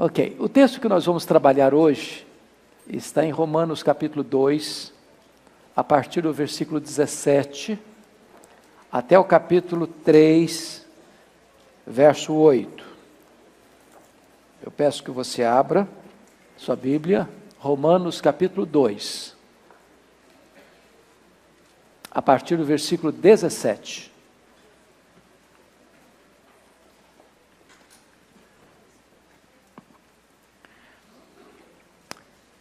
Ok, o texto que nós vamos trabalhar hoje está em Romanos capítulo 2, a partir do versículo 17 até o capítulo 3, verso 8. Eu peço que você abra sua Bíblia, Romanos capítulo 2, a partir do versículo 17.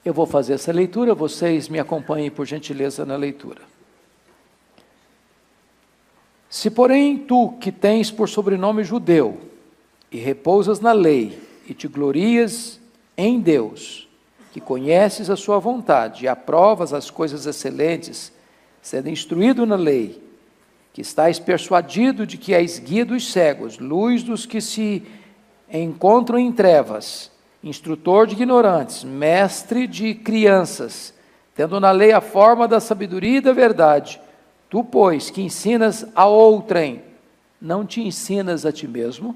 Eu vou fazer essa leitura, vocês me acompanhem por gentileza na leitura. Se, porém, tu que tens por sobrenome judeu, e repousas na lei, e te glorias em Deus, que conheces a sua vontade e aprovas as coisas excelentes, sendo instruído na lei, que estás persuadido de que és guia dos cegos, luz dos que se encontram em trevas, instrutor de ignorantes, mestre de crianças, tendo na lei a forma da sabedoria e da verdade, tu, pois, que ensinas a outrem, não te ensinas a ti mesmo?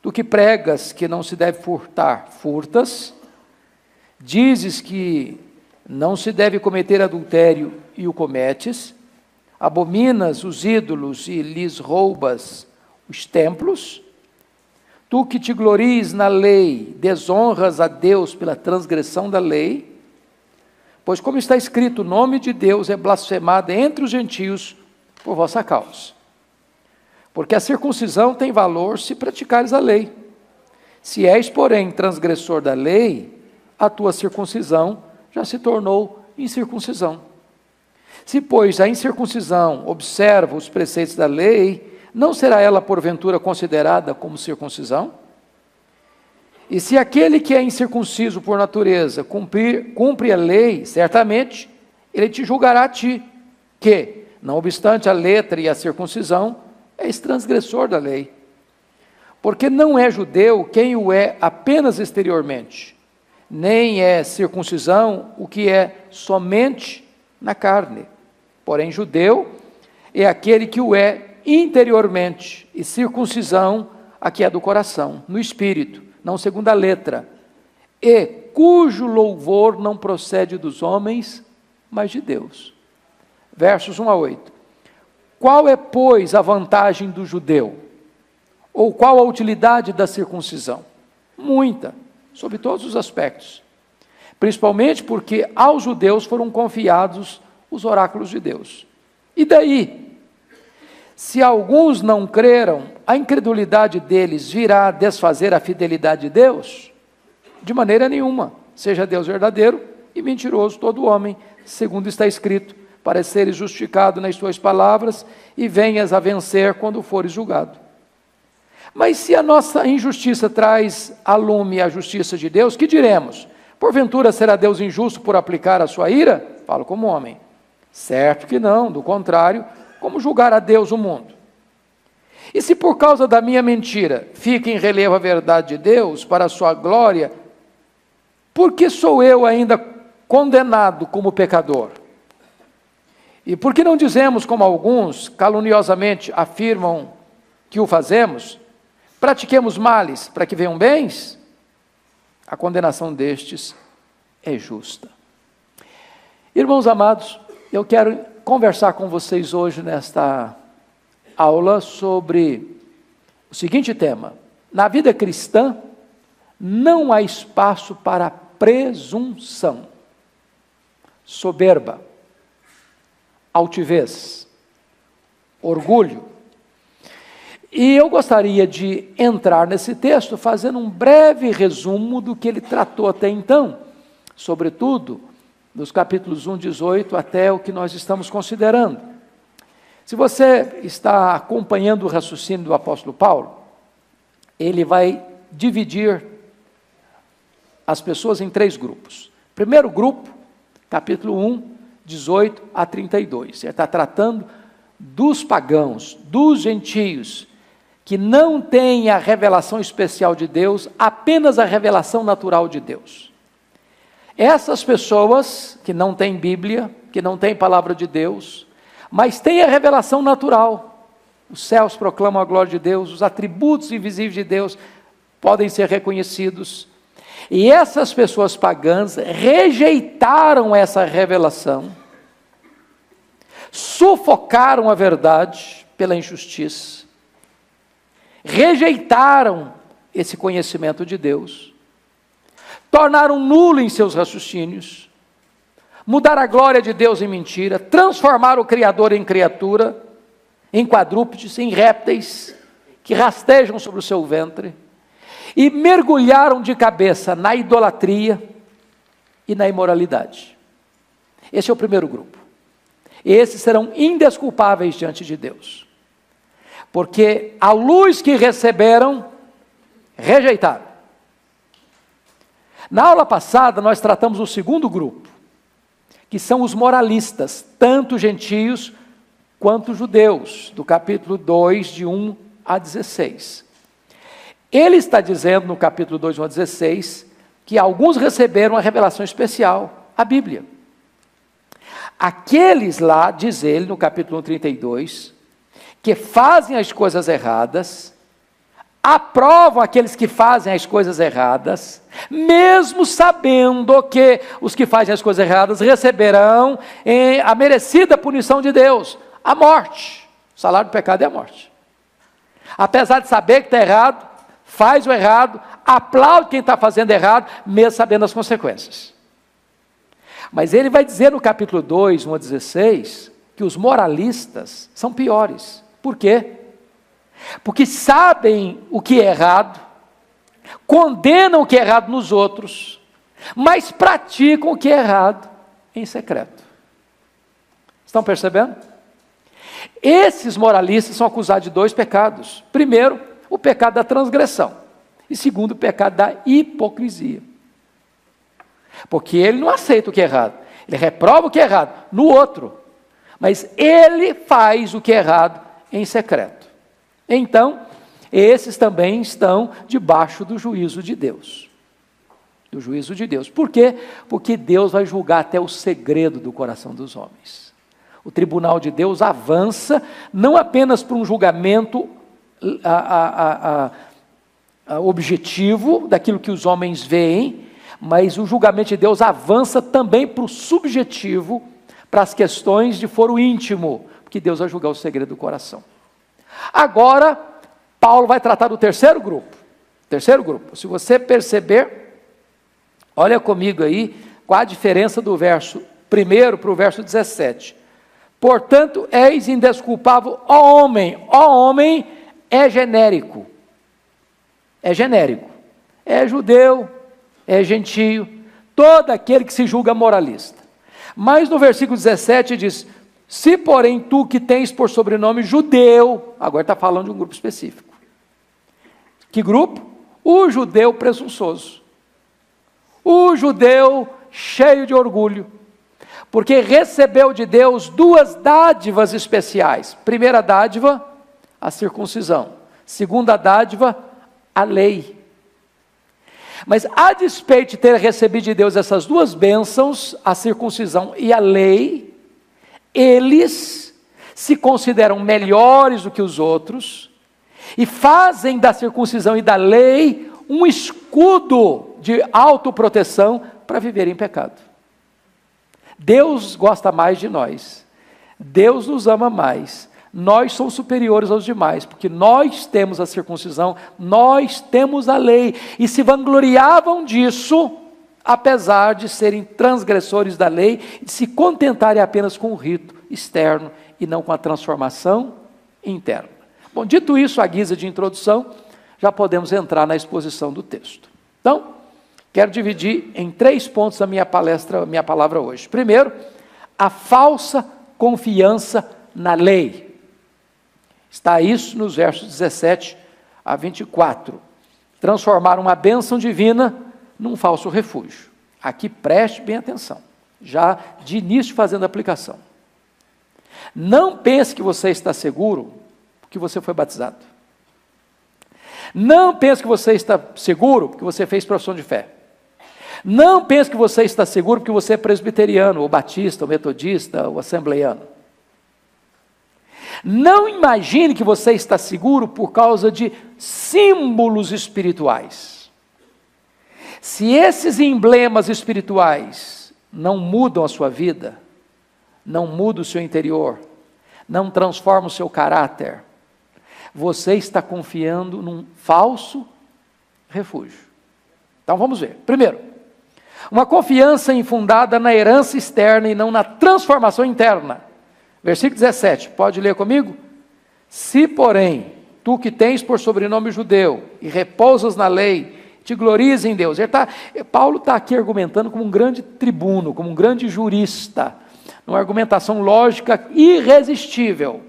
Tu que pregas que não se deve furtar, furtas? Dizes que não se deve cometer adultério e o cometes? Abominas os ídolos e lhes roubas os templos? Tu que te glories na lei, desonras a Deus pela transgressão da lei? Pois, como está escrito, o nome de Deus é blasfemado entre os gentios por vossa causa. Porque a circuncisão tem valor se praticares a lei. Se és, porém, transgressor da lei, a tua circuncisão já se tornou incircuncisão. Se, pois, a incircuncisão observa os preceitos da lei, não será ela porventura considerada como circuncisão? E se aquele que é incircunciso por natureza cumprir, cumpre a lei, certamente ele te julgará a ti, que, não obstante a letra e a circuncisão, és transgressor da lei. Porque não é judeu quem o é apenas exteriormente, nem é circuncisão o que é somente na carne. Porém, judeu é aquele que o é interiormente, e circuncisão a que é do coração, no espírito, não segundo a letra, e cujo louvor não procede dos homens, mas de Deus. Versos 1 a 8. Qual é, pois, a vantagem do judeu? Ou qual a utilidade da circuncisão? Muita, sob todos os aspectos. Principalmente porque aos judeus foram confiados os oráculos de Deus. E daí? Se alguns não creram, a incredulidade deles virá desfazer a fidelidade de Deus? De maneira nenhuma. Seja Deus verdadeiro e mentiroso todo homem, segundo está escrito, para seres justificado nas tuas palavras e venhas a vencer quando fores julgado. Mas se a nossa injustiça traz a lume a justiça de Deus, que diremos? Porventura será Deus injusto por aplicar a sua ira? Falo como homem. Certo que não, do contrário, como julgar a Deus o mundo? E se por causa da minha mentira fica em relevo a verdade de Deus para a sua glória, por que sou eu ainda condenado como pecador? E por que não dizemos, como alguns caluniosamente afirmam que o fazemos, pratiquemos males para que venham bens? A condenação destes é justa. Irmãos amados, eu quero conversar com vocês hoje nesta aula sobre o seguinte tema: na vida cristã não há espaço para presunção, soberba, altivez, orgulho. E eu gostaria de entrar nesse texto fazendo um breve resumo do que ele tratou até então, sobretudo dos capítulos 1, 18 até o que nós estamos considerando. Se você está acompanhando o raciocínio do apóstolo Paulo, ele vai dividir as pessoas em três grupos. Primeiro grupo, capítulo 1, 18 a 32. Ele está tratando dos pagãos, dos gentios, que não têm a revelação especial de Deus, apenas a revelação natural de Deus. Essas pessoas que não têm Bíblia, que não têm palavra de Deus, mas têm a revelação natural. Os céus proclamam a glória de Deus, os atributos invisíveis de Deus podem ser reconhecidos. E essas pessoas pagãs rejeitaram essa revelação, sufocaram a verdade pela injustiça, rejeitaram esse conhecimento de Deus, tornaram nulo em seus raciocínios, mudaram a glória de Deus em mentira, transformaram o Criador em criatura, em quadrúpedes, em répteis, que rastejam sobre o seu ventre, e mergulharam de cabeça na idolatria e na imoralidade. Esse é o primeiro grupo. Esses serão indesculpáveis diante de Deus, porque a luz que receberam, rejeitaram. Na aula passada, nós tratamos o segundo grupo, que são os moralistas, tanto gentios quanto judeus, do capítulo 2, de 1 a 16. Ele está dizendo no capítulo 2, 1 a 16, que alguns receberam a revelação especial, a Bíblia. Aqueles lá, diz ele no capítulo 32, que fazem as coisas erradas, aprovam aqueles que fazem as coisas erradas, mesmo sabendo que os que fazem as coisas erradas receberão a merecida punição de Deus, a morte. O salário do pecado é a morte. Apesar de saber que está errado, faz o errado, aplaude quem está fazendo errado, mesmo sabendo as consequências. Mas ele vai dizer no capítulo 2, 1 a 16, que os moralistas são piores. Por quê? Porque sabem o que é errado, condenam o que é errado nos outros, mas praticam o que é errado em secreto. Estão percebendo? Esses moralistas são acusados de dois pecados. Primeiro, o pecado da transgressão. E segundo, o pecado da hipocrisia. Porque ele não aceita o que é errado. Ele reprova o que é errado no outro. Mas ele faz o que é errado em secreto. Então, esses também estão debaixo do juízo de Deus. Do juízo de Deus. Por quê? Porque Deus vai julgar até o segredo do coração dos homens. O tribunal de Deus avança não apenas para um julgamento a, a, a, objetivo daquilo que os homens veem, mas o julgamento de Deus avança também para o subjetivo, para as questões de foro íntimo, porque Deus vai julgar o segredo do coração. Agora, Paulo vai tratar do terceiro grupo. Terceiro grupo. Se você perceber, olha comigo aí qual a diferença do verso primeiro para o verso 17. Portanto, és indesculpável, ó homem. Ó homem é genérico. É genérico. É judeu, é gentio, todo aquele que se julga moralista. Mas no versículo 17 diz: Se, porém, tu que tens por sobrenome judeu, agora está falando de um grupo específico. Que grupo? O judeu presunçoso. O judeu cheio de orgulho porque recebeu de Deus duas dádivas especiais. Primeira dádiva, a circuncisão. Segunda dádiva, a lei. Mas a despeito de ter recebido de Deus essas duas bênçãos, a circuncisão e a lei, eles se consideram melhores do que os outros e fazem da circuncisão e da lei um escudo de autoproteção para viver em pecado. Deus gosta mais de nós. Deus nos ama mais. Nós somos superiores aos demais, porque nós temos a circuncisão, nós temos a lei, e se vangloriavam disso, apesar de serem transgressores da lei, e se contentarem apenas com o rito externo e não com a transformação interna. Bom, dito isso, a guisa de introdução, já podemos entrar na exposição do texto. Então, Quero dividir em três pontos a minha palestra, a minha palavra hoje. Primeiro, a falsa confiança na lei. Está isso nos versos 17 a 24. Transformar uma bênção divina num falso refúgio. Aqui preste bem atenção, já de início fazendo a aplicação. Não pense que você está seguro porque você foi batizado. Não pense que você está seguro porque você fez profissão de fé. Não pense que você está seguro porque você é presbiteriano, ou batista, ou metodista, ou assembleiano. Não imagine que você está seguro por causa de símbolos espirituais. Se esses emblemas espirituais não mudam a sua vida, não mudam o seu interior, não transformam o seu caráter, você está confiando num falso refúgio. Então vamos ver. Primeiro, uma confiança infundada na herança externa e não na transformação interna. Versículo 17, pode ler comigo? Se, porém, tu que tens por sobrenome judeu e repousas na lei, te glorias em Deus. Tá, Paulo está aqui argumentando como um grande tribuno, como um grande jurista, numa argumentação lógica irresistível.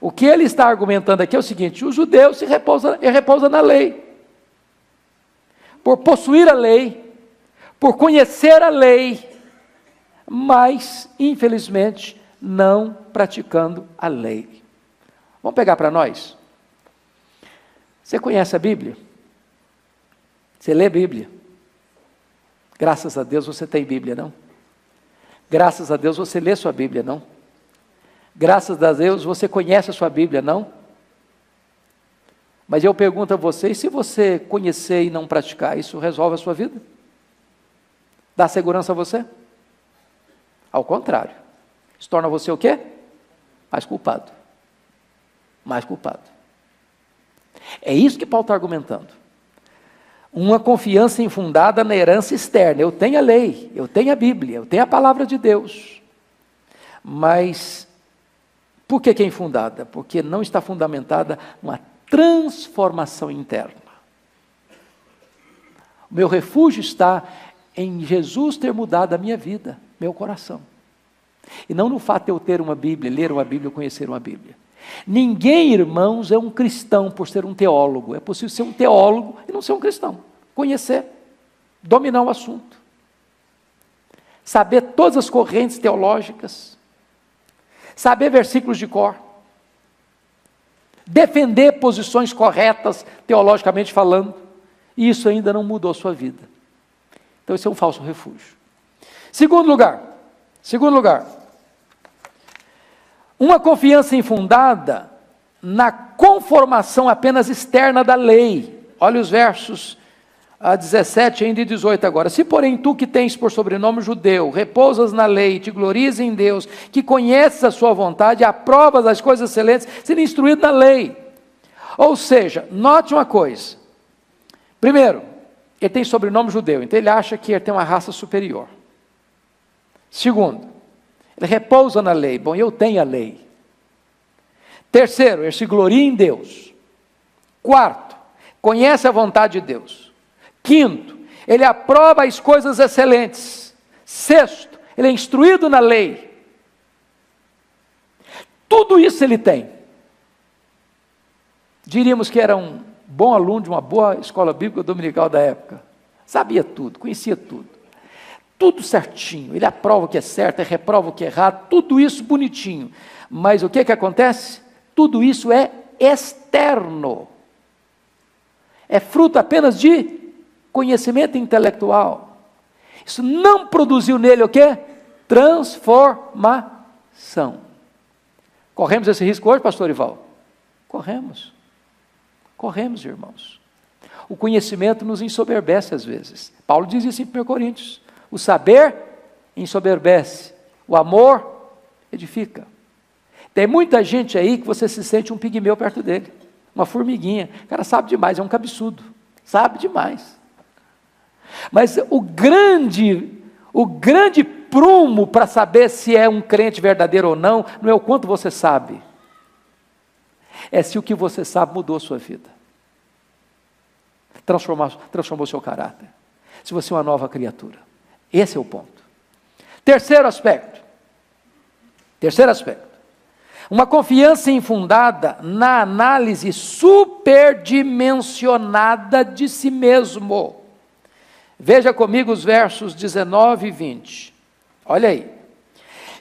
O que ele está argumentando aqui é o seguinte: o judeu se repousa, repousa na lei. Por possuir a lei, por conhecer a lei, mas, infelizmente, não praticando a lei. Vamos pegar para nós? Você conhece a Bíblia? Você lê Bíblia? Graças a Deus você tem Bíblia, não? Graças a Deus você lê sua Bíblia, não? Graças a Deus você conhece a sua Bíblia, não? Mas eu pergunto a você, e se você conhecer e não praticar, isso resolve a sua vida? Dá segurança a você? Ao contrário. Isso torna você o quê? Mais culpado. Mais culpado. É isso que Paulo está argumentando. Uma confiança infundada na herança externa. Eu tenho a lei, eu tenho a Bíblia, eu tenho a palavra de Deus. Mas por que, que é infundada? Porque não está fundamentada numa transformação interna. O meu refúgio está em Jesus ter mudado a minha vida, meu coração. E não no fato de eu ter uma Bíblia, ler uma Bíblia, conhecer uma Bíblia. Ninguém, irmãos, é um cristão por ser um teólogo. É possível ser um teólogo e não ser um cristão. Conhecer, dominar o assunto, saber todas as correntes teológicas, saber versículos de cor, defender posições corretas, teologicamente falando, e isso ainda não mudou a sua vida. Então, esse é um falso refúgio. Segundo lugar, segundo lugar, uma confiança infundada na conformação apenas externa da lei. Olha os versos a 17 ainda e 18 agora. Se porém tu que tens por sobrenome judeu, repousas na lei, te glorias em Deus, que conheces a sua vontade, aprovas as coisas excelentes, sendo instruído na lei. Ou seja, note uma coisa. Primeiro, ele tem sobrenome judeu, então ele acha que ele tem uma raça superior. Segundo, ele repousa na lei. Bom, eu tenho a lei. Terceiro, ele se gloria em Deus. Quarto, conhece a vontade de Deus. Quinto, ele aprova as coisas excelentes. Sexto, ele é instruído na lei. Tudo isso ele tem. Diríamos que era um bom aluno de uma boa escola bíblica dominical da época. Sabia tudo, conhecia tudo tudo certinho. Ele aprova o que é certo, ele reprova o que é errado, tudo isso bonitinho. Mas o que, que acontece? Tudo isso é externo. É fruto apenas de conhecimento intelectual. Isso não produziu nele o que? Transformação. Corremos esse risco hoje, pastor Ival? Corremos. Corremos, irmãos. O conhecimento nos ensoberbece às vezes. Paulo diz isso em 1 Coríntios. O saber ensoberbece, o amor edifica. Tem muita gente aí que você se sente um pigmeu perto dele, uma formiguinha. O cara sabe demais, é um cabeçudo, sabe demais. Mas o grande, o grande prumo para saber se é um crente verdadeiro ou não, não é o quanto você sabe, é se o que você sabe mudou a sua vida, transformou, transformou seu caráter, se você é uma nova criatura. Esse é o ponto. Terceiro aspecto. Terceiro aspecto. Uma confiança infundada na análise superdimensionada de si mesmo. Veja comigo os versos 19 e 20. Olha aí.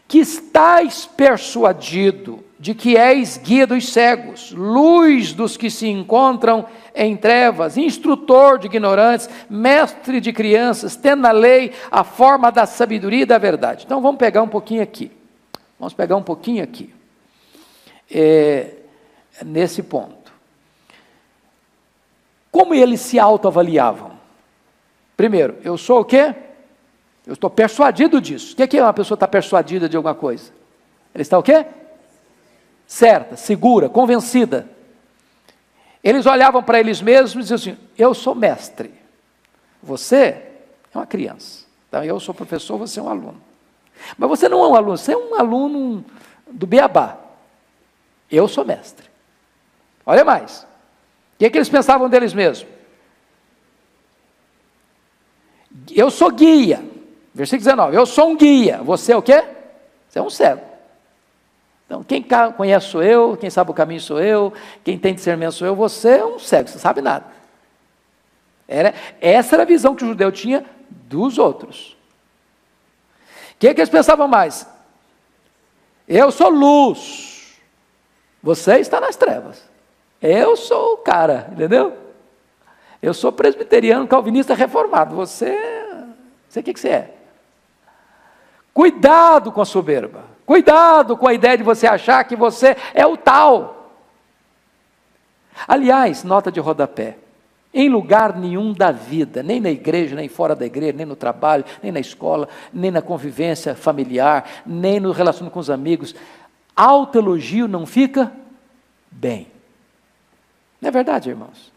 Que estáis persuadido de que és guia dos cegos, luz dos que se encontram em trevas, instrutor de ignorantes, mestre de crianças, tendo na lei a forma da sabedoria e da verdade. Então vamos pegar um pouquinho aqui. Vamos pegar um pouquinho aqui. É, nesse ponto. Como eles se autoavaliavam? Primeiro, eu sou o quê? Eu estou persuadido disso. O que é uma pessoa estar persuadida de alguma coisa? Ela está o quê? Certa, segura, convencida. Eles olhavam para eles mesmos e diziam assim: Eu sou mestre. Você é uma criança. Então, eu sou professor, você é um aluno. Mas você não é um aluno, você é um aluno do Beabá. Eu sou mestre. Olha mais. O que, é que eles pensavam deles mesmos? Eu sou guia. Versículo 19. Eu sou um guia. Você é o quê? Você é um cego. Então, quem conhece sou eu, quem sabe o caminho sou eu, quem tem discernimento sou eu, você é um cego, você sabe nada. Era, essa era a visão que o judeu tinha dos outros. O que, é que eles pensavam mais? Eu sou luz, você está nas trevas. Eu sou o cara, entendeu? Eu sou presbiteriano, calvinista reformado. Você, você o que, que você é? Cuidado com a soberba. Cuidado com a ideia de você achar que você é o tal. Aliás, nota de rodapé. Em lugar nenhum da vida, nem na igreja, nem fora da igreja, nem no trabalho, nem na escola, nem na convivência familiar, nem no relacionamento com os amigos, autoelogio não fica bem. Não é verdade, irmãos?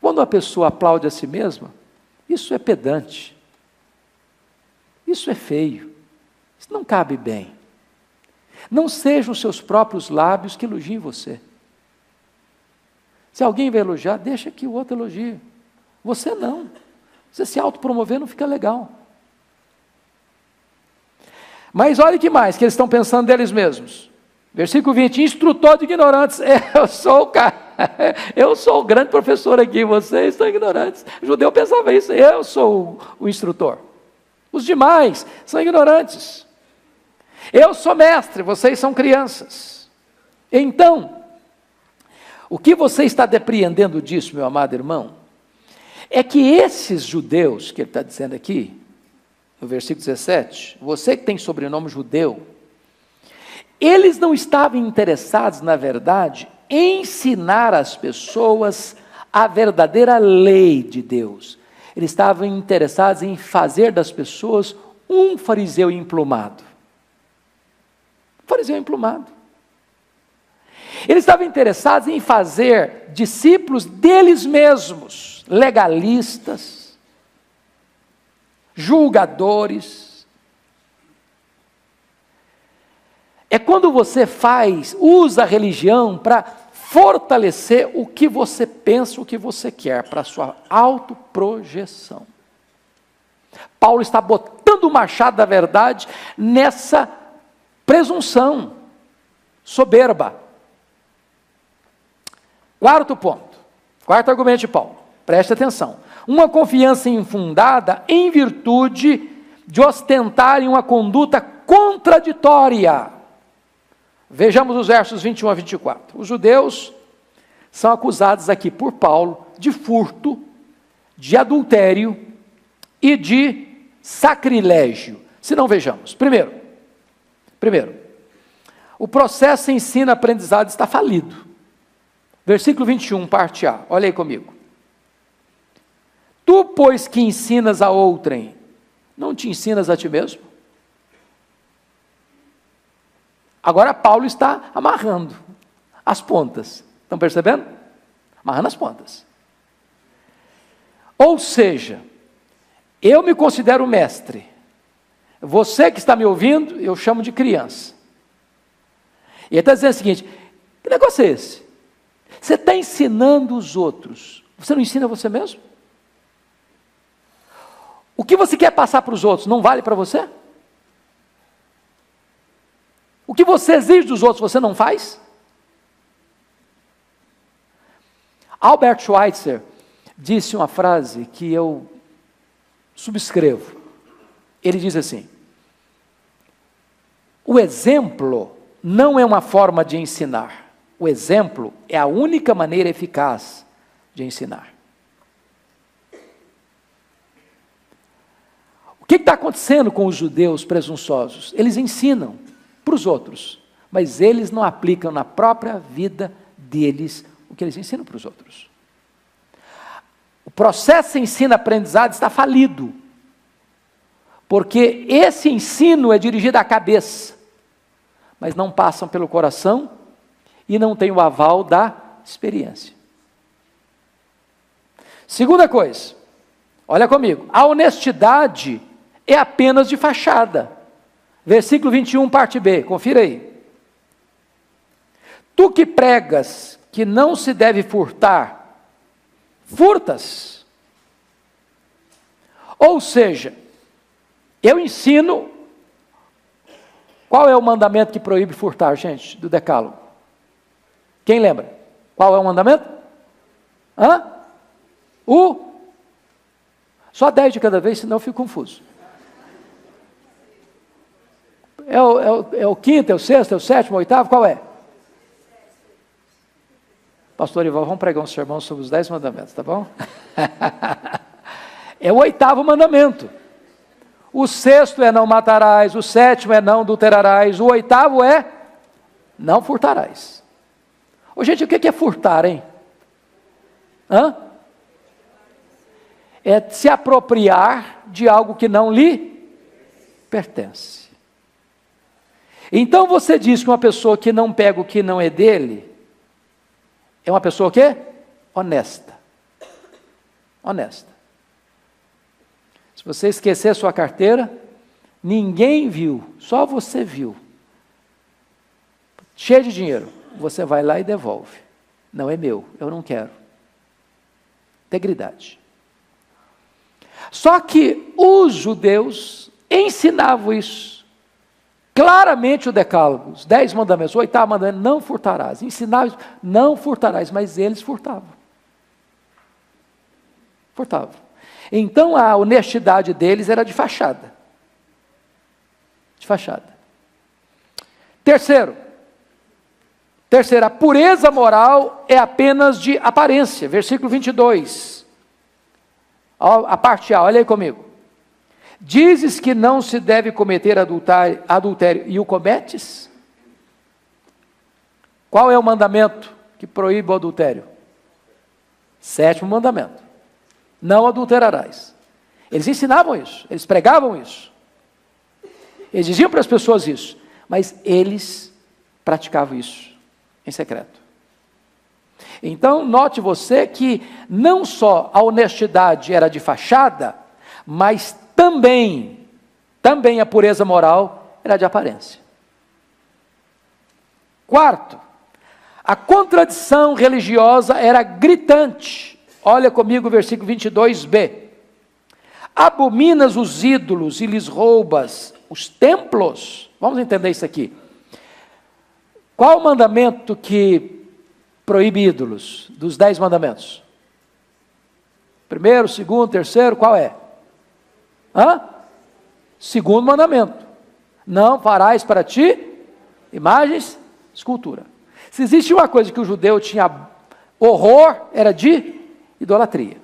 Quando uma pessoa aplaude a si mesma, isso é pedante. Isso é feio. Isso não cabe bem. Não sejam os seus próprios lábios que elogiem você. Se alguém vai elogiar, deixa que o outro elogie. Você não. Você se autopromover não fica legal. Mas olha que mais que eles estão pensando deles mesmos. Versículo 20: instrutor de ignorantes. Eu sou o cara, eu sou o grande professor aqui, vocês são ignorantes. O judeu pensava isso, eu sou o instrutor. Os demais são ignorantes. Eu sou mestre, vocês são crianças. Então, o que você está depreendendo disso, meu amado irmão, é que esses judeus, que ele está dizendo aqui, no versículo 17, você que tem sobrenome judeu, eles não estavam interessados, na verdade, em ensinar às pessoas a verdadeira lei de Deus. Eles estavam interessados em fazer das pessoas um fariseu emplumado. Fariseu emplumado. Eles estavam interessados em fazer discípulos deles mesmos, legalistas, julgadores, É quando você faz, usa a religião para fortalecer o que você pensa, o que você quer, para a sua autoprojeção. Paulo está botando o machado da verdade nessa presunção soberba. Quarto ponto, quarto argumento de Paulo, preste atenção. Uma confiança infundada em virtude de ostentarem uma conduta contraditória Vejamos os versos 21 a 24. Os judeus são acusados aqui por Paulo de furto, de adultério e de sacrilégio. Se não vejamos. Primeiro, primeiro, o processo ensino-aprendizado está falido. Versículo 21, parte A. Olha aí comigo. Tu, pois que ensinas a outrem, não te ensinas a ti mesmo? Agora Paulo está amarrando as pontas. Estão percebendo? Amarrando as pontas. Ou seja, eu me considero mestre. Você que está me ouvindo, eu chamo de criança. E ele está dizendo o seguinte: que negócio é esse? Você está ensinando os outros, você não ensina você mesmo? O que você quer passar para os outros não vale para você? O que você exige dos outros, você não faz? Albert Schweitzer disse uma frase que eu subscrevo. Ele diz assim: O exemplo não é uma forma de ensinar, o exemplo é a única maneira eficaz de ensinar. O que está acontecendo com os judeus presunçosos? Eles ensinam, para os outros, mas eles não aplicam na própria vida deles o que eles ensinam para os outros. O processo ensino-aprendizado está falido. Porque esse ensino é dirigido à cabeça, mas não passam pelo coração e não tem o aval da experiência. Segunda coisa, olha comigo, a honestidade é apenas de fachada. Versículo 21, parte B, confira aí. Tu que pregas que não se deve furtar, furtas. Ou seja, eu ensino. Qual é o mandamento que proíbe furtar, gente, do Decálogo? Quem lembra? Qual é o mandamento? Hã? O? Só dez de cada vez, senão eu fico confuso. É o, é, o, é o quinto, é o sexto, é o sétimo, é o oitavo? Qual é? Pastor Ival, vamos pregar um sermão sobre os dez mandamentos, tá bom? é o oitavo mandamento. O sexto é não matarás, o sétimo é não adulterarás, o oitavo é não furtarás. Ô, gente, o que é furtar, hein? Hã? É se apropriar de algo que não lhe pertence. Então você diz que uma pessoa que não pega o que não é dele, é uma pessoa o quê? Honesta. Honesta. Se você esquecer sua carteira, ninguém viu, só você viu. Cheio de dinheiro, você vai lá e devolve. Não é meu, eu não quero. Integridade. Só que os judeus ensinavam isso. Claramente o decálogo, os dez mandamentos, o oitavo mandamento, não furtarás. Ensinava, não furtarás, mas eles furtavam. Furtavam. Então a honestidade deles era de fachada. De fachada. Terceiro, terceira, a pureza moral é apenas de aparência. Versículo 22. A parte A, olha aí comigo. Dizes que não se deve cometer adultério, adultério e o cometes? Qual é o mandamento que proíbe o adultério? Sétimo mandamento: Não adulterarás. Eles ensinavam isso, eles pregavam isso. Eles diziam para as pessoas isso, mas eles praticavam isso em secreto. Então, note você que não só a honestidade era de fachada, mas também, também a pureza moral era de aparência. Quarto, a contradição religiosa era gritante. Olha comigo o versículo 22b. Abominas os ídolos e lhes roubas os templos. Vamos entender isso aqui. Qual o mandamento que proíbe ídolos? Dos dez mandamentos. Primeiro, segundo, terceiro, qual é? Hã? Segundo mandamento: não farás para ti imagens, escultura. Se existe uma coisa que o judeu tinha horror, era de idolatria.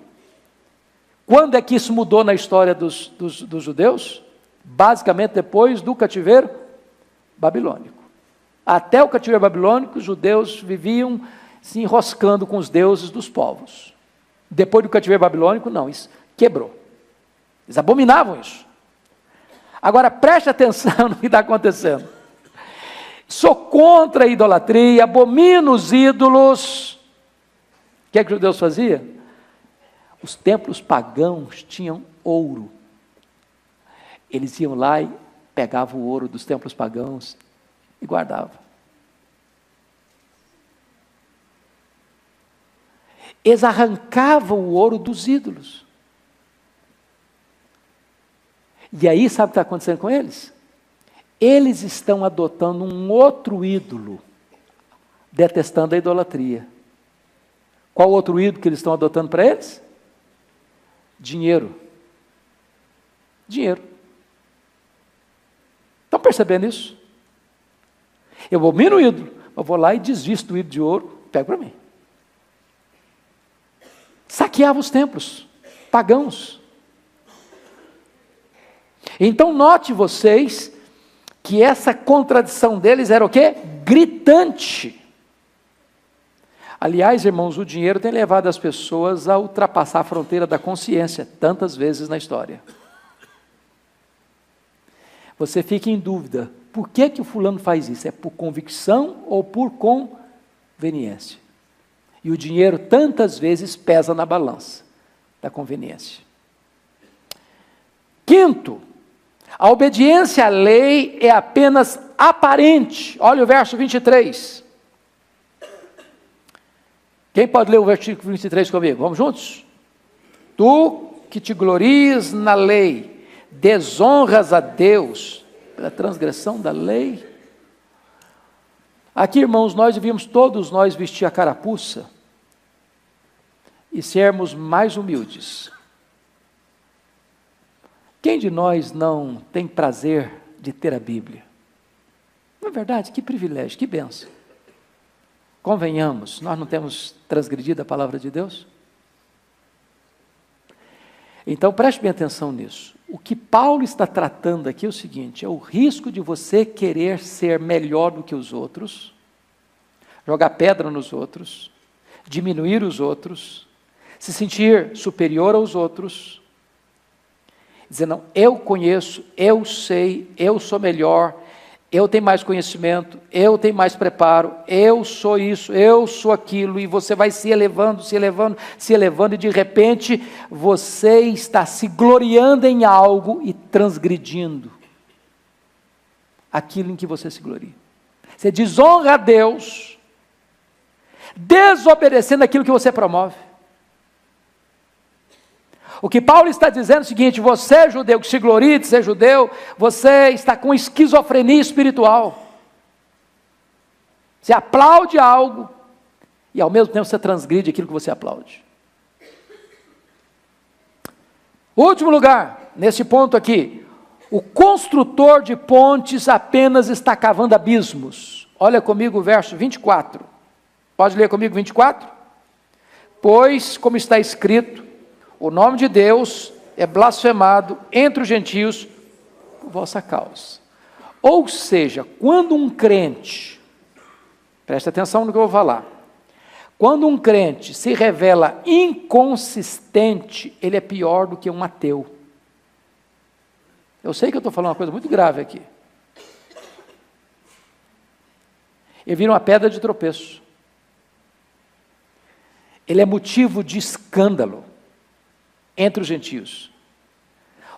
Quando é que isso mudou na história dos, dos, dos judeus? Basicamente depois do cativeiro babilônico. Até o cativeiro babilônico, os judeus viviam se enroscando com os deuses dos povos. Depois do cativeiro babilônico, não, isso quebrou. Eles abominavam isso. Agora preste atenção no que está acontecendo. Sou contra a idolatria, abomino os ídolos. O que é que os judeus faziam? Os templos pagãos tinham ouro. Eles iam lá e pegavam o ouro dos templos pagãos e guardavam. Eles arrancavam o ouro dos ídolos. E aí, sabe o que está acontecendo com eles? Eles estão adotando um outro ídolo, detestando a idolatria. Qual outro ídolo que eles estão adotando para eles? Dinheiro. Dinheiro. Estão percebendo isso? Eu vou o ídolo, eu vou lá e desvisto o ídolo de ouro, pego para mim. Saqueava os templos pagãos. Então note vocês que essa contradição deles era o quê? Gritante. Aliás, irmãos, o dinheiro tem levado as pessoas a ultrapassar a fronteira da consciência tantas vezes na história. Você fica em dúvida: por que, que o fulano faz isso? É por convicção ou por conveniência? E o dinheiro tantas vezes pesa na balança da conveniência. Quinto, a obediência à lei é apenas aparente. Olha o verso 23. Quem pode ler o versículo 23 comigo? Vamos juntos? Tu que te glorias na lei, desonras a Deus pela transgressão da lei. Aqui, irmãos, nós devíamos todos nós vestir a carapuça e sermos mais humildes. Quem de nós não tem prazer de ter a Bíblia? Não é verdade? Que privilégio, que benção. Convenhamos, nós não temos transgredido a palavra de Deus? Então preste bem atenção nisso. O que Paulo está tratando aqui é o seguinte: é o risco de você querer ser melhor do que os outros, jogar pedra nos outros, diminuir os outros, se sentir superior aos outros, dizer, não, eu conheço, eu sei, eu sou melhor, eu tenho mais conhecimento, eu tenho mais preparo, eu sou isso, eu sou aquilo, e você vai se elevando, se elevando, se elevando, e de repente você está se gloriando em algo e transgredindo aquilo em que você se gloria. Você desonra a Deus, desobedecendo aquilo que você promove. O que Paulo está dizendo é o seguinte: você, judeu, que se gloria de ser judeu, você está com esquizofrenia espiritual. Você aplaude algo e ao mesmo tempo você transgride aquilo que você aplaude. Último lugar, nesse ponto aqui, o construtor de pontes apenas está cavando abismos. Olha comigo o verso 24. Pode ler comigo 24? Pois, como está escrito, o nome de Deus é blasfemado entre os gentios por vossa causa. Ou seja, quando um crente, preste atenção no que eu vou falar, quando um crente se revela inconsistente, ele é pior do que um ateu. Eu sei que eu estou falando uma coisa muito grave aqui. Ele vira uma pedra de tropeço. Ele é motivo de escândalo entre os gentios.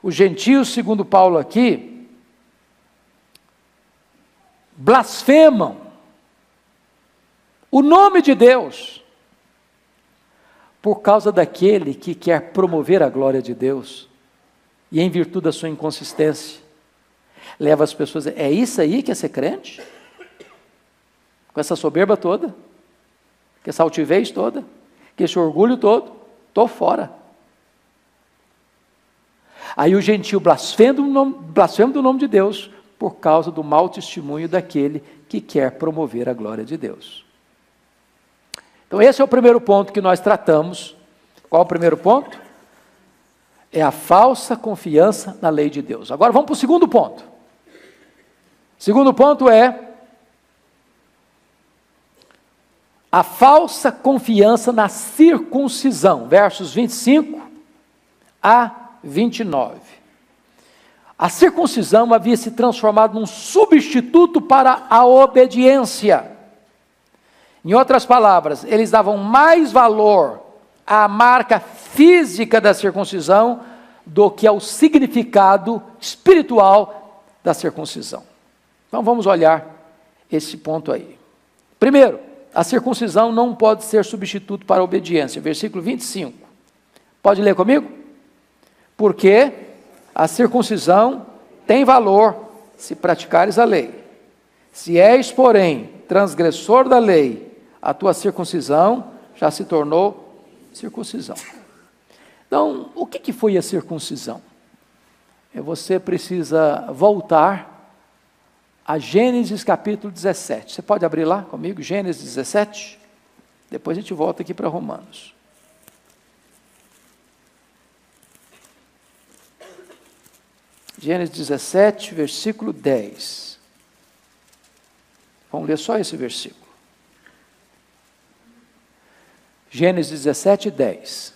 Os gentios, segundo Paulo aqui, blasfemam o nome de Deus por causa daquele que quer promover a glória de Deus e, em virtude da sua inconsistência, leva as pessoas. É isso aí que é ser crente? Com essa soberba toda? Com essa altivez toda? Com esse orgulho todo? Estou fora. Aí o gentil blasfema do, nome, de Deus por causa do mau testemunho daquele que quer promover a glória de Deus. Então, esse é o primeiro ponto que nós tratamos. Qual é o primeiro ponto? É a falsa confiança na lei de Deus. Agora vamos para o segundo ponto. Segundo ponto é a falsa confiança na circuncisão, versos 25 a 29. A circuncisão havia se transformado num substituto para a obediência. Em outras palavras, eles davam mais valor à marca física da circuncisão do que ao significado espiritual da circuncisão. Então vamos olhar esse ponto aí. Primeiro, a circuncisão não pode ser substituto para a obediência. Versículo 25. Pode ler comigo? Porque a circuncisão tem valor se praticares a lei. Se és, porém, transgressor da lei, a tua circuncisão já se tornou circuncisão. Então, o que, que foi a circuncisão? É você precisa voltar a Gênesis capítulo 17. Você pode abrir lá comigo, Gênesis 17? Depois a gente volta aqui para Romanos. Gênesis 17, versículo 10. Vamos ler só esse versículo. Gênesis 17, 10.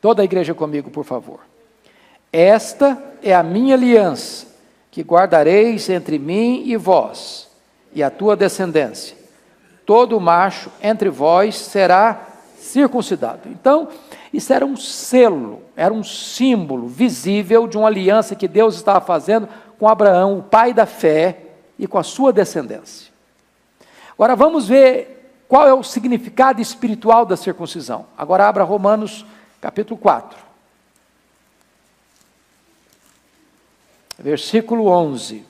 Toda a igreja comigo, por favor. Esta é a minha aliança, que guardareis entre mim e vós, e a tua descendência. Todo macho entre vós será circuncidado. Então, isso era um selo, era um símbolo visível de uma aliança que Deus estava fazendo com Abraão, o pai da fé, e com a sua descendência. Agora vamos ver qual é o significado espiritual da circuncisão. Agora abra Romanos capítulo 4. Versículo 11.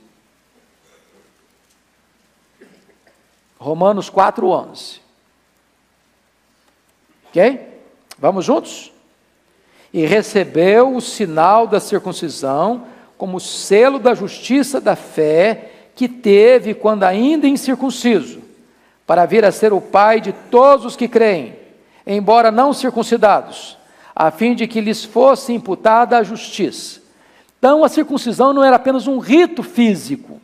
Romanos 4, 11. Ok? Vamos juntos? E recebeu o sinal da circuncisão como selo da justiça da fé que teve quando ainda incircunciso, para vir a ser o pai de todos os que creem, embora não circuncidados, a fim de que lhes fosse imputada a justiça. Então a circuncisão não era apenas um rito físico,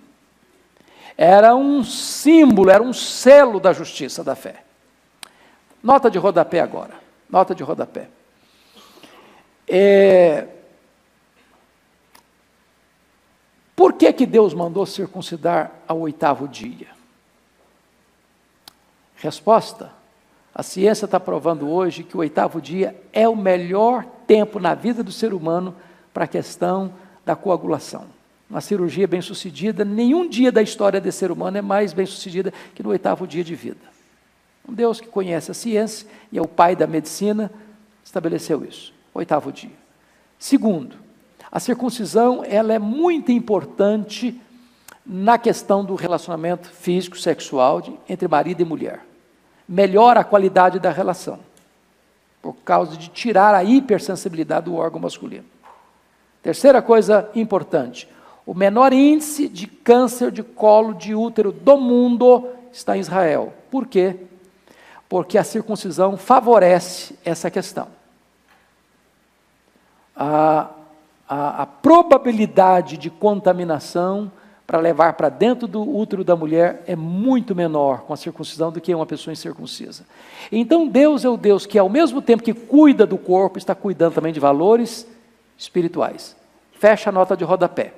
era um símbolo, era um selo da justiça da fé. Nota de rodapé agora. Nota de rodapé. É... Por que, que Deus mandou circuncidar ao oitavo dia? Resposta: a ciência está provando hoje que o oitavo dia é o melhor tempo na vida do ser humano para a questão da coagulação. Uma cirurgia bem sucedida, nenhum dia da história desse ser humano é mais bem sucedida que no oitavo dia de vida. Um Deus que conhece a ciência e é o pai da medicina estabeleceu isso. Oitavo dia. Segundo, a circuncisão ela é muito importante na questão do relacionamento físico sexual de, entre marido e mulher. Melhora a qualidade da relação por causa de tirar a hipersensibilidade do órgão masculino. Terceira coisa importante: o menor índice de câncer de colo de útero do mundo está em Israel. Por quê? porque a circuncisão favorece essa questão. A, a, a probabilidade de contaminação para levar para dentro do útero da mulher é muito menor com a circuncisão do que uma pessoa incircuncisa. Então Deus é o Deus que, ao mesmo tempo que cuida do corpo, está cuidando também de valores espirituais. Fecha a nota de rodapé.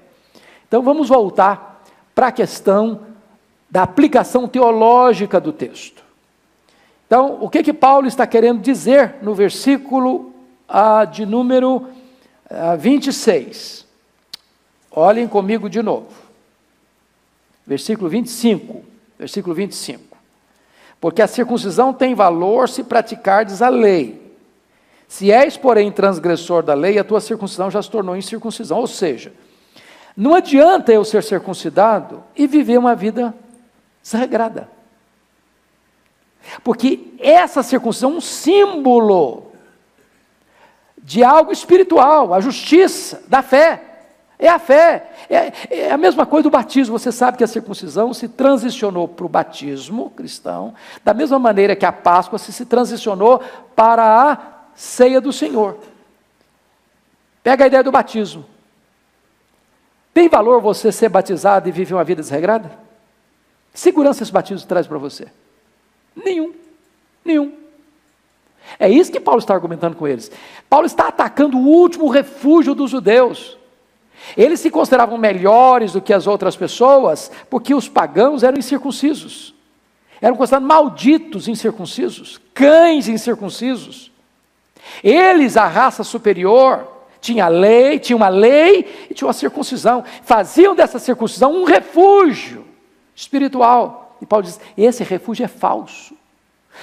Então vamos voltar para a questão da aplicação teológica do texto. Então, o que que Paulo está querendo dizer no versículo ah, de número ah, 26? Olhem comigo de novo. Versículo 25. Versículo 25. Porque a circuncisão tem valor se praticardes a lei. Se és, porém, transgressor da lei, a tua circuncisão já se tornou incircuncisão. Ou seja, não adianta eu ser circuncidado e viver uma vida desregrada. Porque essa circuncisão é um símbolo de algo espiritual, a justiça, da fé. É a fé. É, é, a mesma coisa do batismo. Você sabe que a circuncisão se transicionou para o batismo cristão, da mesma maneira que a Páscoa se, se transicionou para a ceia do Senhor. Pega a ideia do batismo. Tem valor você ser batizado e viver uma vida desregrada? Que segurança esse batismo traz para você? Nenhum. Nenhum. É isso que Paulo está argumentando com eles. Paulo está atacando o último refúgio dos judeus. Eles se consideravam melhores do que as outras pessoas porque os pagãos eram incircuncisos. Eram considerados malditos incircuncisos, cães incircuncisos. Eles, a raça superior, tinha lei, tinha uma lei e tinha uma circuncisão. Faziam dessa circuncisão um refúgio espiritual. E Paulo diz: esse refúgio é falso.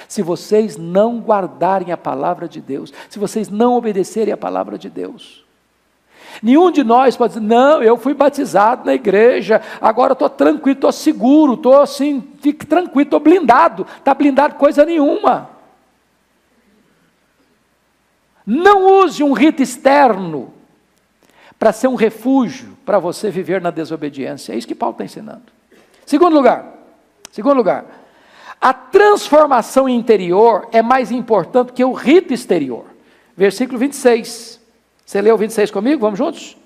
Se vocês não guardarem a palavra de Deus, se vocês não obedecerem a palavra de Deus. Nenhum de nós pode dizer, não, eu fui batizado na igreja, agora estou tranquilo, estou seguro, estou assim, fique tranquilo, estou blindado. Está blindado coisa nenhuma. Não use um rito externo para ser um refúgio para você viver na desobediência. É isso que Paulo está ensinando. Segundo lugar, Segundo lugar, a transformação interior é mais importante que o rito exterior. Versículo 26. Você leu 26 comigo? Vamos juntos?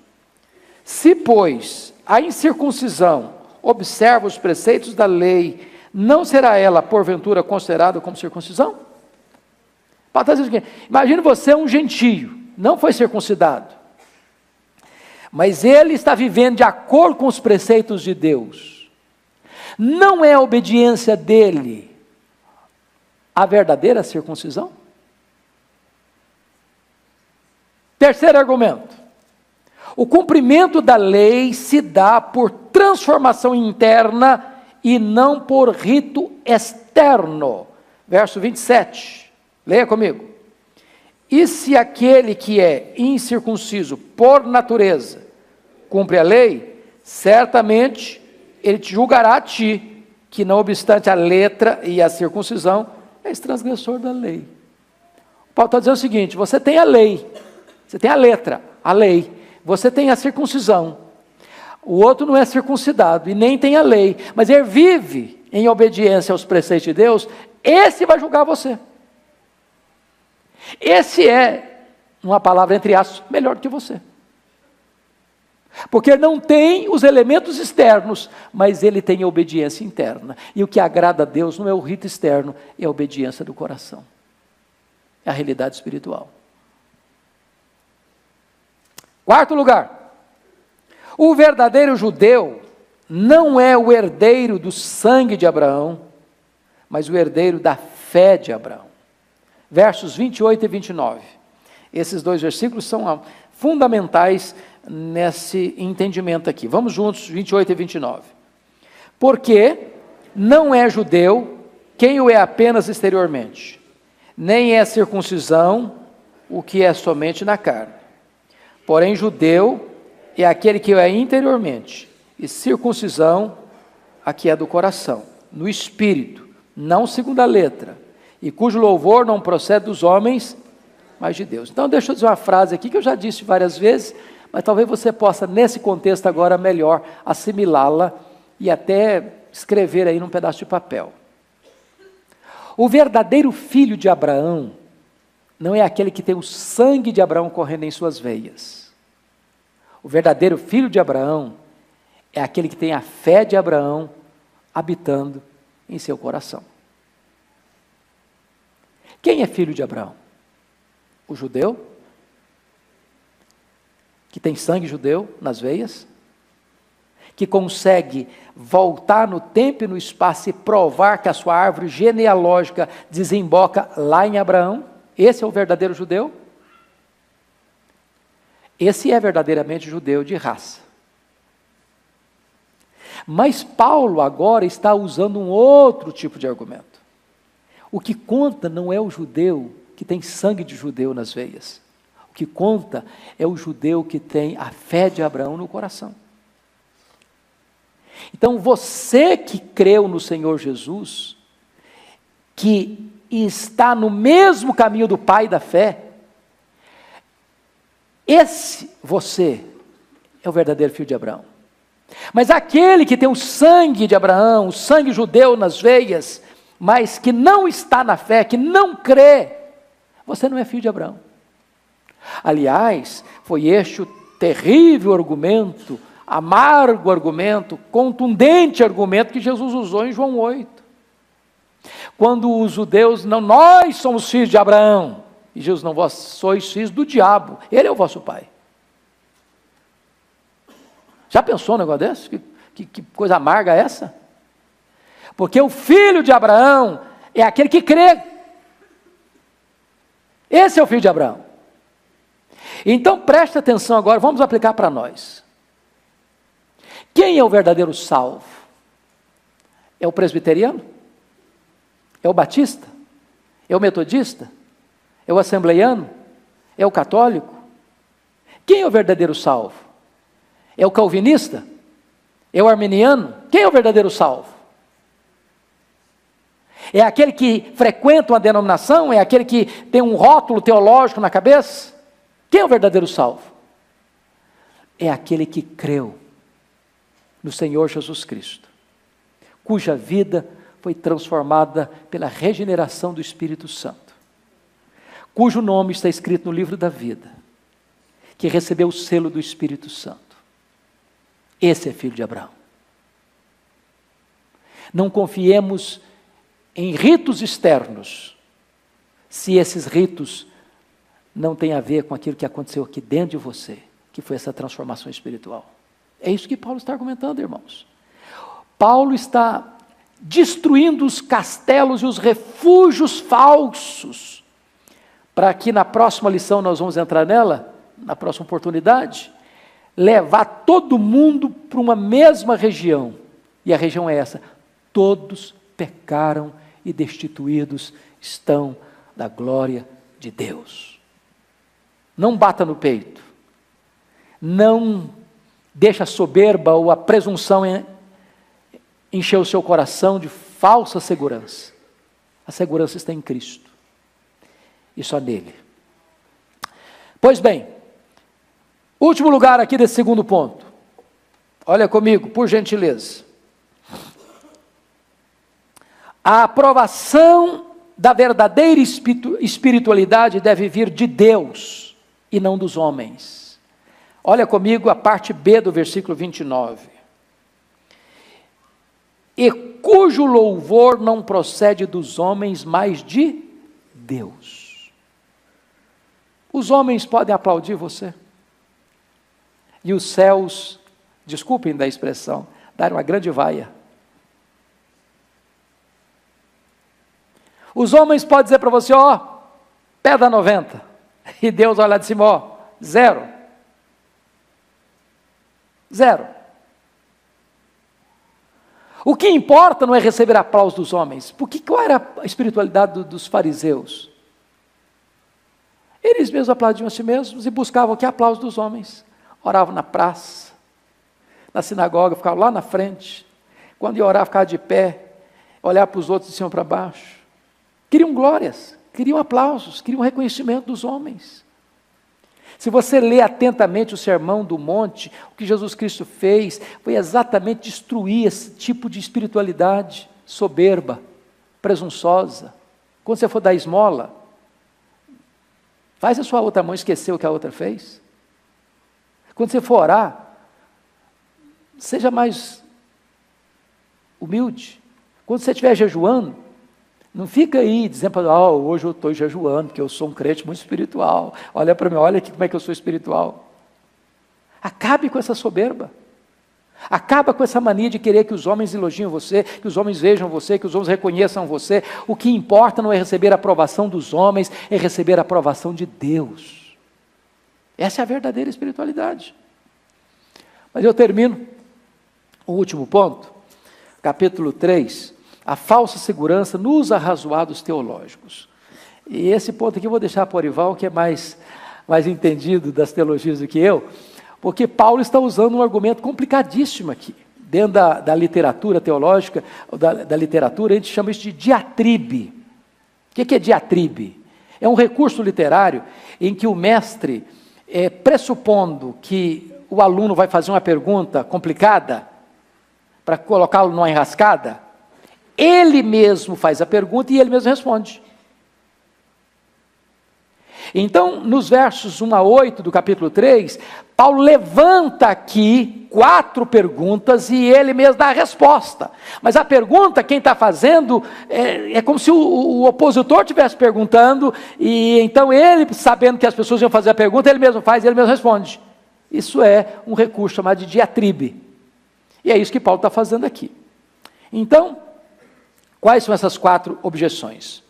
Se, pois, a incircuncisão observa os preceitos da lei, não será ela, porventura, considerada como circuncisão? O Imagine você um gentio, não foi circuncidado, mas ele está vivendo de acordo com os preceitos de Deus. Não é a obediência dele a verdadeira circuncisão? Terceiro argumento. O cumprimento da lei se dá por transformação interna e não por rito externo. Verso 27. Leia comigo. E se aquele que é incircunciso por natureza cumpre a lei, certamente ele te julgará a ti, que não obstante a letra e a circuncisão, és transgressor da lei. Paulo está dizendo o seguinte: você tem a lei, você tem a letra, a lei, você tem a circuncisão. O outro não é circuncidado e nem tem a lei, mas ele vive em obediência aos preceitos de Deus, esse vai julgar você. Esse é, uma palavra entre aspas, melhor do que você. Porque não tem os elementos externos, mas ele tem a obediência interna. E o que agrada a Deus não é o rito externo, é a obediência do coração. É a realidade espiritual. Quarto lugar. O verdadeiro judeu não é o herdeiro do sangue de Abraão, mas o herdeiro da fé de Abraão. Versos 28 e 29. Esses dois versículos são fundamentais nesse entendimento aqui. Vamos juntos, 28 e 29. Porque não é judeu quem o é apenas exteriormente, nem é circuncisão o que é somente na carne. Porém, judeu é aquele que o é interiormente, e circuncisão a que é do coração, no espírito, não segundo a letra, e cujo louvor não procede dos homens, mas de Deus. Então, deixa eu dizer uma frase aqui que eu já disse várias vezes, mas talvez você possa, nesse contexto agora, melhor assimilá-la e até escrever aí num pedaço de papel. O verdadeiro filho de Abraão não é aquele que tem o sangue de Abraão correndo em suas veias. O verdadeiro filho de Abraão é aquele que tem a fé de Abraão habitando em seu coração. Quem é filho de Abraão? O judeu que tem sangue judeu nas veias, que consegue voltar no tempo e no espaço e provar que a sua árvore genealógica desemboca lá em Abraão. Esse é o verdadeiro judeu? Esse é verdadeiramente judeu de raça. Mas Paulo agora está usando um outro tipo de argumento. O que conta não é o judeu que tem sangue de judeu nas veias. O que conta é o judeu que tem a fé de Abraão no coração. Então, você que creu no Senhor Jesus, que está no mesmo caminho do Pai da fé, esse você é o verdadeiro filho de Abraão. Mas aquele que tem o sangue de Abraão, o sangue judeu nas veias, mas que não está na fé, que não crê, você não é filho de Abraão. Aliás, foi este o terrível argumento, amargo argumento, contundente argumento que Jesus usou em João 8. Quando os judeus, não, nós somos filhos de Abraão, e Jesus, não, vós sois filhos do diabo, ele é o vosso pai. Já pensou um negócio desse? Que, que, que coisa amarga é essa? Porque o filho de Abraão é aquele que crê. Esse é o filho de Abraão. Então preste atenção agora, vamos aplicar para nós. Quem é o verdadeiro salvo? É o presbiteriano? É o batista? É o metodista? É o assembleiano? É o católico? Quem é o verdadeiro salvo? É o calvinista? É o arminiano? Quem é o verdadeiro salvo? É aquele que frequenta uma denominação? É aquele que tem um rótulo teológico na cabeça? Quem é o verdadeiro salvo? É aquele que creu no Senhor Jesus Cristo, cuja vida foi transformada pela regeneração do Espírito Santo, cujo nome está escrito no livro da vida, que recebeu o selo do Espírito Santo. Esse é filho de Abraão. Não confiemos em ritos externos, se esses ritos não têm a ver com aquilo que aconteceu aqui dentro de você, que foi essa transformação espiritual. É isso que Paulo está argumentando, irmãos. Paulo está destruindo os castelos e os refúgios falsos, para que na próxima lição nós vamos entrar nela, na próxima oportunidade, levar todo mundo para uma mesma região. E a região é essa: todos pecaram e destituídos estão da glória de Deus. Não bata no peito. Não deixa a soberba ou a presunção encher o seu coração de falsa segurança. A segurança está em Cristo e só nele. Pois bem, último lugar aqui desse segundo ponto. Olha comigo, por gentileza. A aprovação da verdadeira espiritualidade deve vir de Deus e não dos homens. Olha comigo a parte B do versículo 29 e cujo louvor não procede dos homens, mas de Deus. Os homens podem aplaudir você, e os céus, desculpem da expressão, dar uma grande vaia. Os homens podem dizer para você, ó, pé da 90, e Deus olha de cima, ó, zero. Zero. O que importa não é receber aplausos dos homens. Porque qual era a espiritualidade do, dos fariseus? Eles mesmos aplaudiam a si mesmos e buscavam que aplauso dos homens. Oravam na praça, na sinagoga, ficavam lá na frente. Quando ia orar, ficava de pé, olhar para os outros de cima para baixo. Queriam glórias, queriam aplausos, queriam reconhecimento dos homens. Se você lê atentamente o sermão do monte, o que Jesus Cristo fez foi exatamente destruir esse tipo de espiritualidade soberba, presunçosa. Quando você for dar esmola, faz a sua outra mão esquecer o que a outra fez. Quando você for orar, seja mais humilde. Quando você estiver jejuando, não fica aí dizendo oh, hoje eu estou jejuando, porque eu sou um crente muito espiritual. Olha para mim, olha aqui como é que eu sou espiritual. Acabe com essa soberba. Acaba com essa mania de querer que os homens elogiem você, que os homens vejam você, que os homens reconheçam você. O que importa não é receber a aprovação dos homens, é receber a aprovação de Deus. Essa é a verdadeira espiritualidade. Mas eu termino o último ponto, capítulo 3, a falsa segurança nos arrazoados teológicos. E esse ponto aqui eu vou deixar para o Orival, que é mais, mais entendido das teologias do que eu, porque Paulo está usando um argumento complicadíssimo aqui. Dentro da, da literatura teológica, da, da, literatura, a gente chama isso de diatribe. O que é diatribe? É um recurso literário em que o mestre, é, pressupondo que o aluno vai fazer uma pergunta complicada, para colocá-lo numa enrascada, ele mesmo faz a pergunta e ele mesmo responde. Então, nos versos 1 a 8 do capítulo 3, Paulo levanta aqui quatro perguntas e ele mesmo dá a resposta. Mas a pergunta, quem está fazendo, é, é, como se o, o opositor estivesse perguntando, e então ele, sabendo que as pessoas iam fazer a pergunta, ele mesmo faz e ele mesmo responde. Isso é um recurso chamado de diatribe. E é isso que Paulo está fazendo aqui. Então, Quais são essas quatro objeções?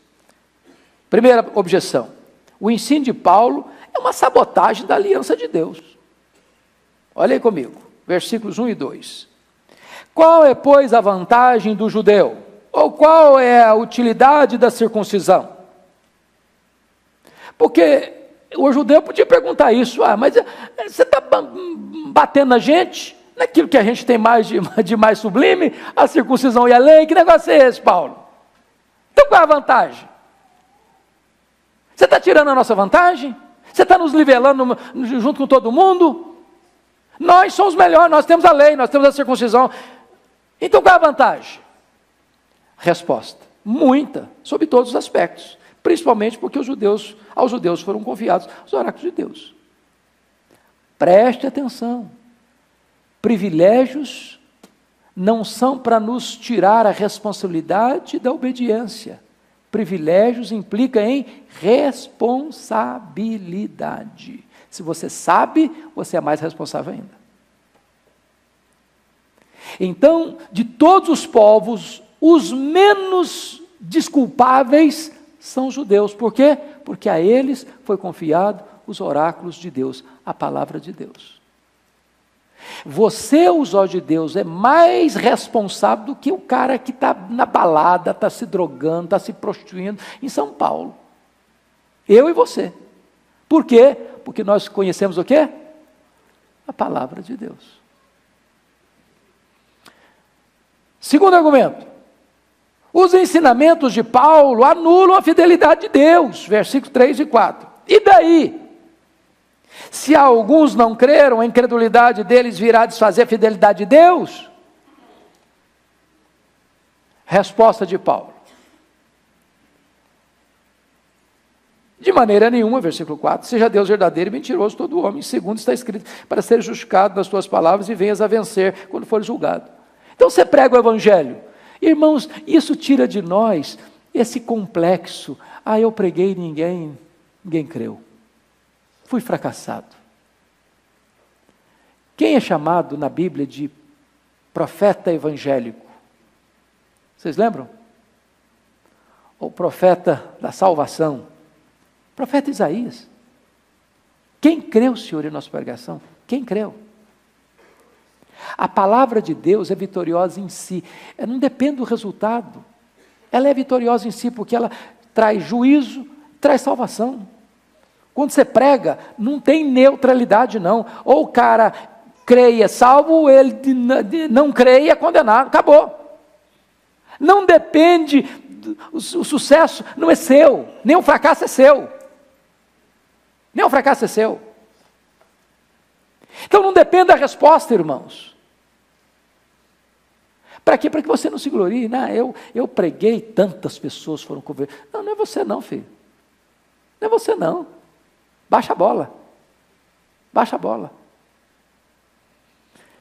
Primeira objeção: o ensino de Paulo é uma sabotagem da aliança de Deus. Olha aí comigo, versículos 1 e 2. Qual é, pois, a vantagem do judeu? Ou qual é a utilidade da circuncisão? Porque o judeu podia perguntar isso, ah, mas eh, você está batendo na gente? Naquilo que a gente tem mais de, de mais sublime, a circuncisão e a lei. Que negócio é esse, Paulo? Então qual é a vantagem? Você está tirando a nossa vantagem? Você está nos nivelando junto com todo mundo? Nós somos melhores, nós temos a lei, nós temos a circuncisão. Então qual é a vantagem? Resposta: muita, sob todos os aspectos. Principalmente porque os judeus, aos judeus foram confiados os oráculos de Deus. Preste atenção. Privilégios não são para nos tirar a responsabilidade da obediência. Privilégios implica em responsabilidade. Se você sabe, você é mais responsável ainda. Então, de todos os povos, os menos desculpáveis são os judeus. Por quê? Porque a eles foi confiado os oráculos de Deus, a palavra de Deus. Você, os olhos de Deus, é mais responsável do que o cara que está na balada, está se drogando, está se prostituindo em São Paulo. Eu e você. Por quê? Porque nós conhecemos o quê? A palavra de Deus. Segundo argumento. Os ensinamentos de Paulo anulam a fidelidade de Deus, versículos 3 e 4. E daí? Se alguns não creram, a incredulidade deles virá desfazer a fidelidade de Deus? Resposta de Paulo. De maneira nenhuma, versículo 4, seja Deus verdadeiro e mentiroso todo homem. Segundo está escrito, para ser justificado nas tuas palavras e venhas a vencer quando for julgado. Então você prega o evangelho. Irmãos, isso tira de nós esse complexo. Ah, eu preguei e ninguém, ninguém creu fui fracassado. Quem é chamado na Bíblia de profeta evangélico? Vocês lembram? O profeta da salvação, profeta Isaías. Quem creu, Senhor, em nossa pregação? Quem creu? A palavra de Deus é vitoriosa em si, ela não depende do resultado. Ela é vitoriosa em si porque ela traz juízo, traz salvação. Quando você prega, não tem neutralidade, não. Ou o cara creia salvo, ou ele não creia condenado. Acabou. Não depende, o, sucesso não é seu, nem o fracasso é seu. Nem o fracasso é seu. Então não depende da resposta, irmãos. Para quê? Para que você não se glorie. Não, eu, eu preguei, tantas pessoas foram convertidas. Não, não é você não, filho. Não é você não. Baixa a bola. Baixa a bola.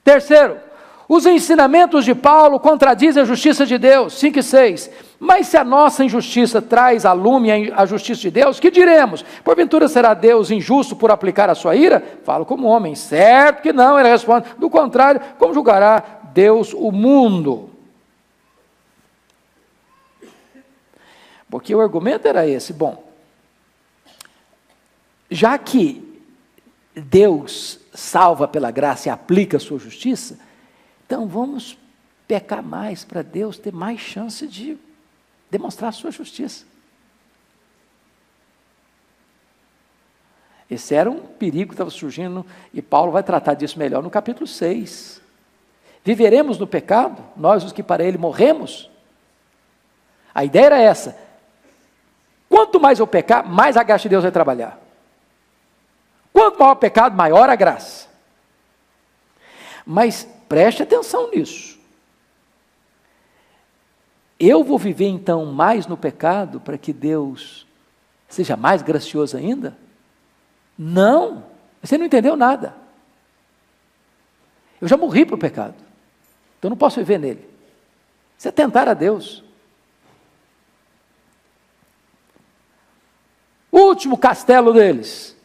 Terceiro, os ensinamentos de Paulo contradizem a justiça de Deus. 5 e 6. Mas se a nossa injustiça traz a lume a justiça de Deus, que diremos? Porventura será Deus injusto por aplicar a sua ira? Falo como homem. Certo que não, ele responde. Do contrário, como julgará Deus o mundo? Porque o argumento era esse. Bom, já que Deus salva pela graça e aplica a sua justiça, então vamos pecar mais para Deus ter mais chance de demonstrar a sua justiça. Esse era um perigo que estava surgindo, e Paulo vai tratar disso melhor no capítulo 6. Viveremos no pecado, nós os que para ele morremos? A ideia era essa. Quanto mais eu pecar, mais a graça de Deus vai trabalhar. Quanto maior o pecado, maior a graça. Mas preste atenção nisso. Eu vou viver então mais no pecado para que Deus seja mais gracioso ainda? Não, você não entendeu nada. Eu já morri para o pecado, então não posso viver nele. Isso é tentar a Deus. último castelo deles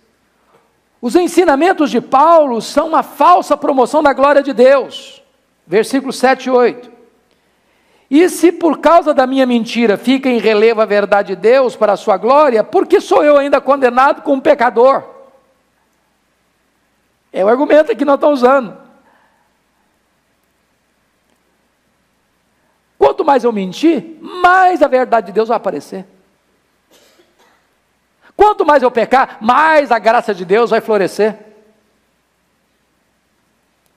os ensinamentos de Paulo são uma falsa promoção da glória de Deus. Versículos 7 e 8. E se por causa da minha mentira fica em relevo a verdade de Deus para a sua glória, por que sou eu ainda condenado como pecador? É o argumento que nós estamos usando. Quanto mais eu mentir, mais a verdade de Deus vai aparecer. Quanto mais eu pecar, mais a graça de Deus vai florescer.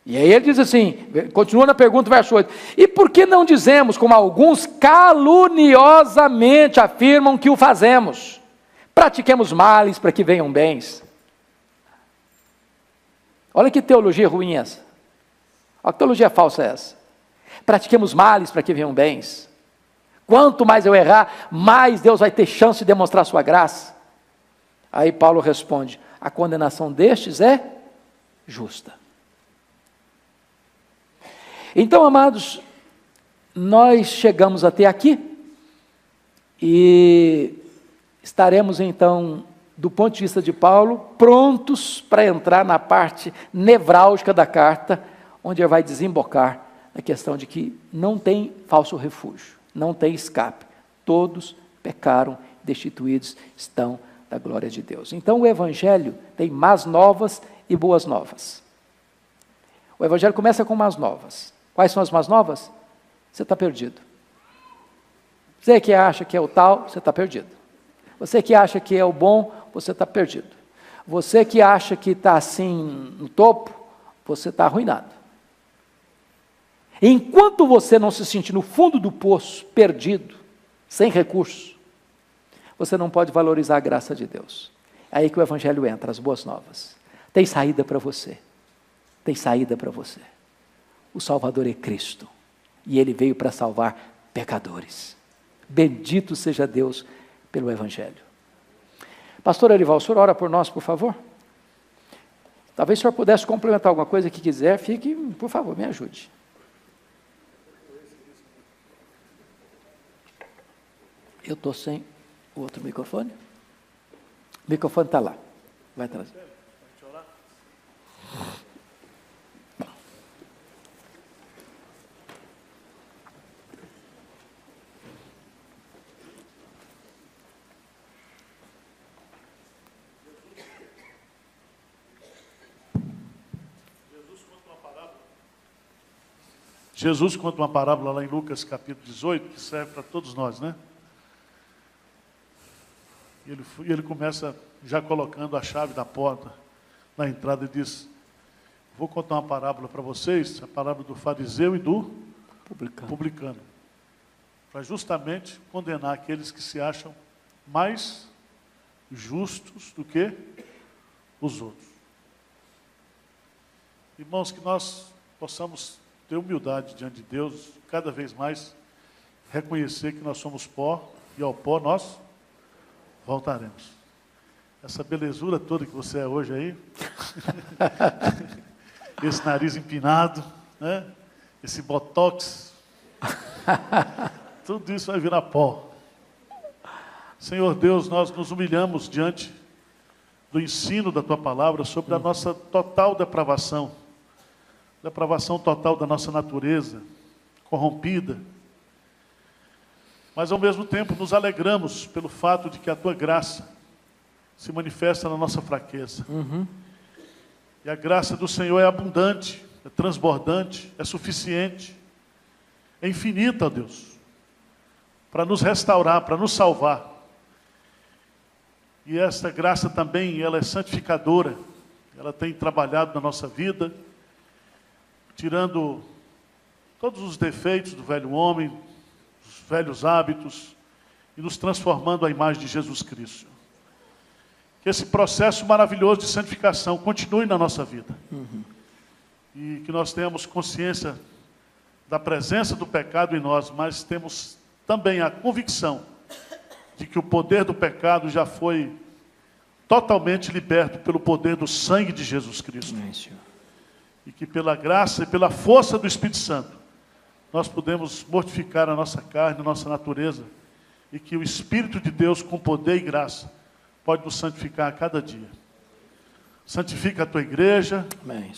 E aí ele diz assim, continua na pergunta, verso 8: E por que não dizemos, como alguns caluniosamente afirmam que o fazemos? Pratiquemos males para que venham bens. Olha que teologia ruim é essa. Olha que teologia falsa é essa. Pratiquemos males para que venham bens. Quanto mais eu errar, mais Deus vai ter chance de demonstrar sua graça. Aí Paulo responde: a condenação destes é justa. Então, amados, nós chegamos até aqui e estaremos então, do ponto de vista de Paulo, prontos para entrar na parte nevrálgica da carta, onde ele vai desembocar na questão de que não tem falso refúgio, não tem escape. Todos pecaram, destituídos estão da glória de Deus. Então o Evangelho tem más novas e boas novas. O Evangelho começa com más novas. Quais são as más novas? Você está perdido. Você que acha que é o tal, você está perdido. Você que acha que é o bom, você está perdido. Você que acha que está assim no topo, você está arruinado. Enquanto você não se sentir no fundo do poço, perdido, sem recursos, você não pode valorizar a graça de Deus. É aí que o Evangelho entra, as boas novas. Tem saída para você. Tem saída para você. O Salvador é Cristo. E ele veio para salvar pecadores. Bendito seja Deus pelo Evangelho. Pastor Erival, o senhor ora por nós, por favor? Talvez o senhor pudesse complementar alguma coisa que quiser, fique, por favor, me ajude. Eu estou sem o outro microfone. O microfone está lá. Vai trazer. Jesus conta uma parábola lá em Lucas capítulo 18, que serve para todos nós, né? E ele, ele começa já colocando a chave da porta na entrada e diz: Vou contar uma parábola para vocês, a parábola do fariseu e do publicano, publicano para justamente condenar aqueles que se acham mais justos do que os outros. Irmãos, que nós possamos ter humildade diante de Deus, cada vez mais reconhecer que nós somos pó e ao pó nós voltaremos. Essa belezura toda que você é hoje aí, esse nariz empinado, né? esse botox, tudo isso vai virar pó. Senhor Deus, nós nos humilhamos diante do ensino da tua palavra sobre a nossa total depravação, depravação total da nossa natureza, corrompida mas ao mesmo tempo nos alegramos pelo fato de que a tua graça se manifesta na nossa fraqueza. Uhum. E a graça do Senhor é abundante, é transbordante, é suficiente, é infinita, ó Deus, para nos restaurar, para nos salvar. E esta graça também, ela é santificadora, ela tem trabalhado na nossa vida, tirando todos os defeitos do velho homem, velhos hábitos e nos transformando à imagem de Jesus Cristo. Que esse processo maravilhoso de santificação continue na nossa vida. Uhum. E que nós tenhamos consciência da presença do pecado em nós, mas temos também a convicção de que o poder do pecado já foi totalmente liberto pelo poder do sangue de Jesus Cristo. e que pela graça e pela força do Espírito Santo, nós podemos mortificar a nossa carne, a nossa natureza, e que o Espírito de Deus, com poder e graça, pode nos santificar a cada dia. Santifica a tua igreja, Amém,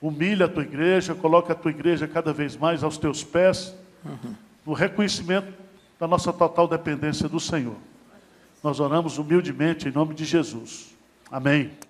humilha a tua igreja, coloca a tua igreja cada vez mais aos teus pés, uhum. no reconhecimento da nossa total dependência do Senhor. Nós oramos humildemente em nome de Jesus. Amém. Amém.